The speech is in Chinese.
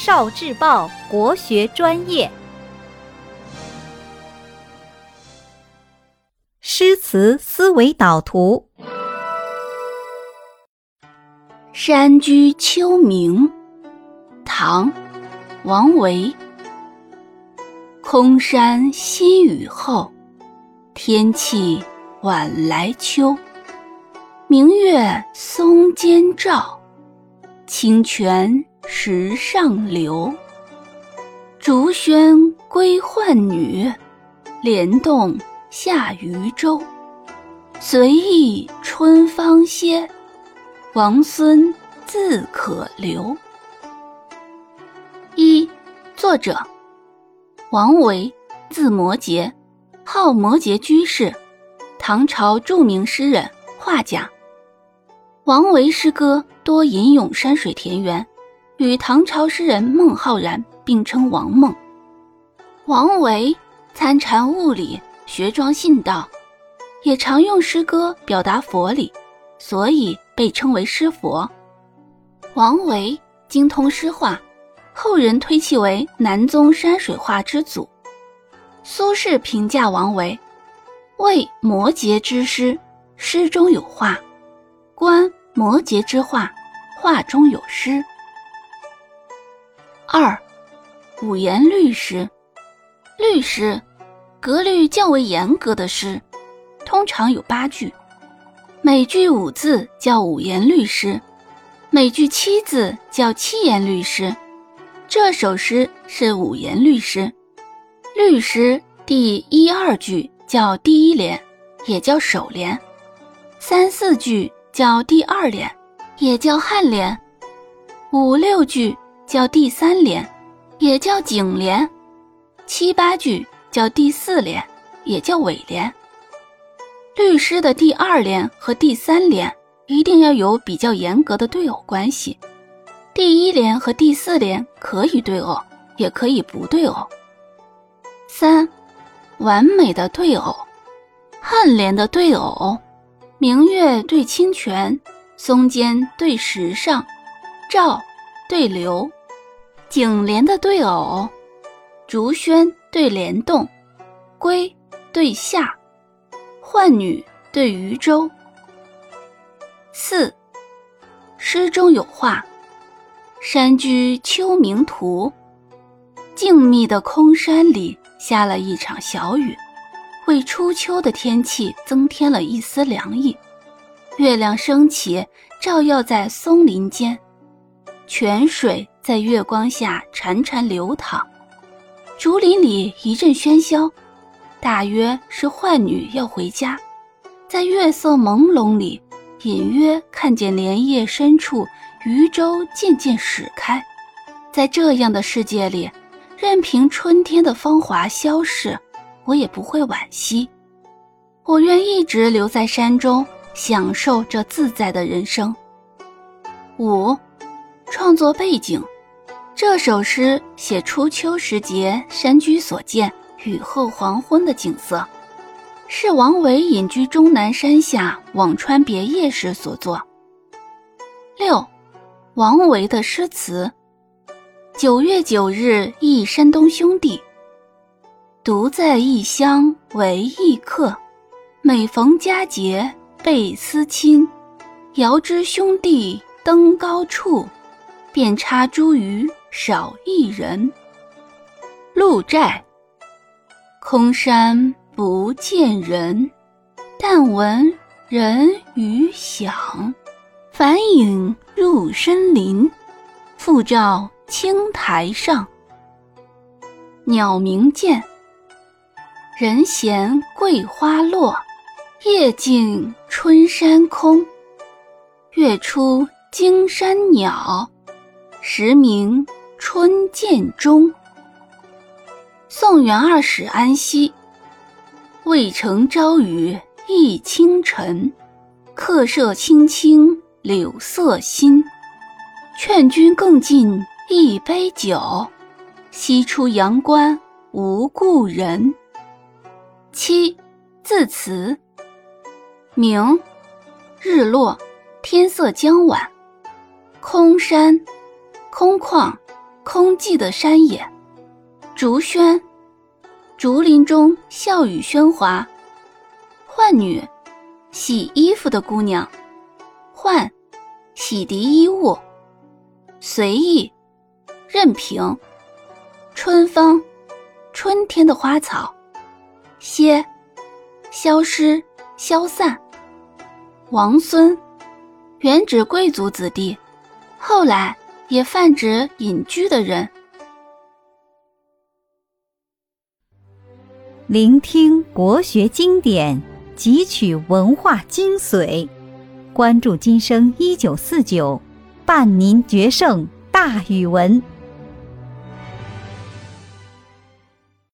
少智报国学专业，诗词思维导图。《山居秋暝》唐·王维。空山新雨后，天气晚来秋。明月松间照，清泉石上流。竹喧归浣女，莲动下渔舟。随意春芳歇，王孙自可留。一，作者王维，字摩诘，号摩诘居士，唐朝著名诗人、画家。王维诗歌多吟咏山水田园，与唐朝诗人孟浩然并称王孟。王维参禅悟理，学庄信道，也常用诗歌表达佛理，所以被称为诗佛。王维精通诗画，后人推其为南宗山水画之祖。苏轼评价王维：“为摩诘之诗，诗中有画；观。”摩诘之画，画中有诗。二，五言律诗。律诗，格律较为严格的诗，通常有八句，每句五字叫五言律诗，每句七字叫七言律诗。这首诗是五言律诗。律诗第一二句叫第一联，也叫首联，三四句。叫第二联，也叫颔联；五六句叫第三联，也叫颈联；七八句叫第四联，也叫尾联。律诗的第二联和第三联一定要有比较严格的对偶关系，第一联和第四联可以对偶，也可以不对偶。三，完美的对偶，颔联的对偶。明月对清泉，松间对石上，照对流，颈联的对偶，竹喧对莲动，归对下，浣女对渔舟。四，诗中有画，山居秋暝图。静谧的空山里下了一场小雨。为初秋的天气增添了一丝凉意，月亮升起，照耀在松林间，泉水在月光下潺潺流淌，竹林里一阵喧嚣，大约是浣女要回家。在月色朦胧里，隐约看见莲叶深处渔舟渐渐驶开。在这样的世界里，任凭春天的芳华消逝。我也不会惋惜，我愿一直留在山中，享受这自在的人生。五，创作背景，这首诗写初秋时节山居所见雨后黄昏的景色，是王维隐居终南山下辋川别业时所作。六，王维的诗词，九月九日忆山东兄弟。独在异乡为异客，每逢佳节倍思亲。遥知兄弟登高处，遍插茱萸少一人。鹿柴。空山不见人，但闻人语响。返影入深林，复照青苔上。鸟鸣涧。人闲桂花落，夜静春山空。月出惊山鸟，时鸣春涧中。宋元二使安西。渭城朝雨浥轻尘，客舍青青柳色新。劝君更尽一杯酒，西出阳关无故人。七，字词。明，日落，天色将晚。空山，空旷，空寂的山野。竹喧，竹林中笑语喧哗。浣女，洗衣服的姑娘。浣，洗涤衣物。随意，任凭。春芳，春天的花草。歇，消失，消散。王孙，原指贵族子弟，后来也泛指隐居的人。聆听国学经典，汲取文化精髓，关注今生一九四九，伴您决胜大语文。